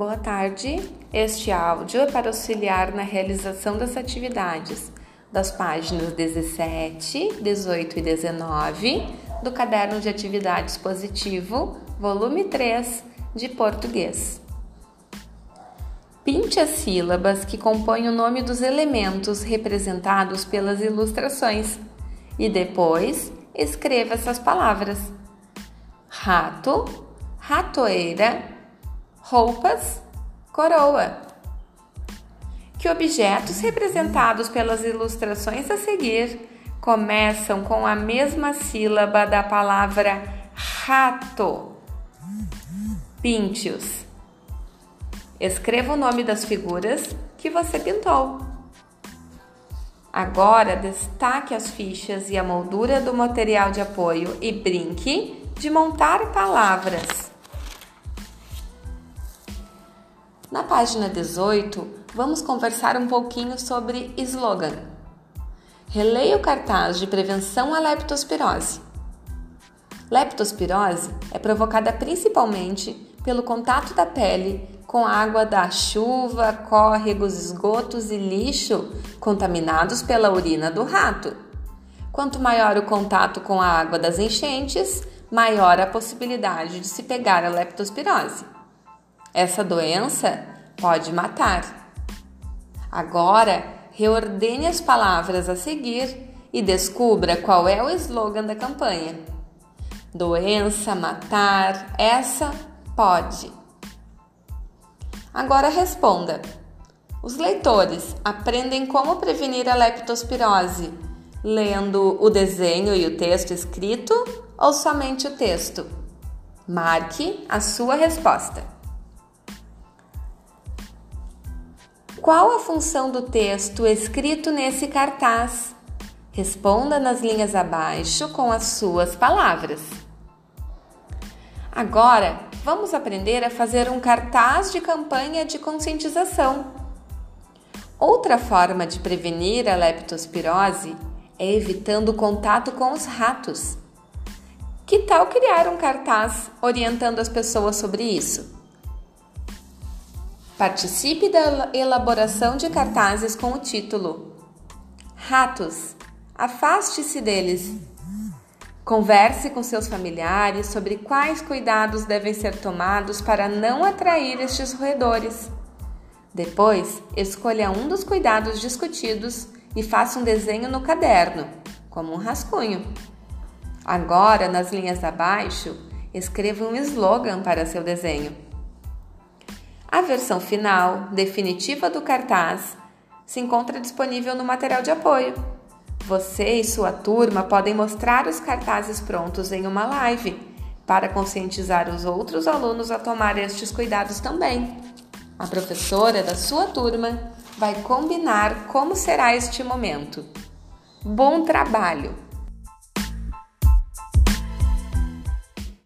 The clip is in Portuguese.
Boa tarde. Este áudio é para auxiliar na realização das atividades das páginas 17, 18 e 19 do Caderno de Atividades Positivo, volume 3, de português. Pinte as sílabas que compõem o nome dos elementos representados pelas ilustrações e depois escreva essas palavras: rato, ratoeira, roupas, coroa. Que objetos representados pelas ilustrações a seguir começam com a mesma sílaba da palavra rato? Pinte-os. Escreva o nome das figuras que você pintou. Agora destaque as fichas e a moldura do material de apoio e brinque de montar palavras. Na página 18, vamos conversar um pouquinho sobre slogan. Releia o cartaz de prevenção à leptospirose. Leptospirose é provocada principalmente pelo contato da pele com a água da chuva, córregos, esgotos e lixo contaminados pela urina do rato. Quanto maior o contato com a água das enchentes, maior a possibilidade de se pegar a leptospirose. Essa doença pode matar. Agora, reordene as palavras a seguir e descubra qual é o slogan da campanha. Doença, matar, essa pode. Agora responda. Os leitores aprendem como prevenir a leptospirose lendo o desenho e o texto escrito ou somente o texto? Marque a sua resposta. Qual a função do texto escrito nesse cartaz? Responda nas linhas abaixo com as suas palavras. Agora, vamos aprender a fazer um cartaz de campanha de conscientização. Outra forma de prevenir a leptospirose é evitando o contato com os ratos. Que tal criar um cartaz orientando as pessoas sobre isso? Participe da elaboração de cartazes com o título Ratos, afaste-se deles. Converse com seus familiares sobre quais cuidados devem ser tomados para não atrair estes roedores. Depois, escolha um dos cuidados discutidos e faça um desenho no caderno, como um rascunho. Agora, nas linhas abaixo, escreva um slogan para seu desenho. A versão final, definitiva do cartaz, se encontra disponível no material de apoio. Você e sua turma podem mostrar os cartazes prontos em uma live para conscientizar os outros alunos a tomar estes cuidados também. A professora da sua turma vai combinar como será este momento. Bom trabalho!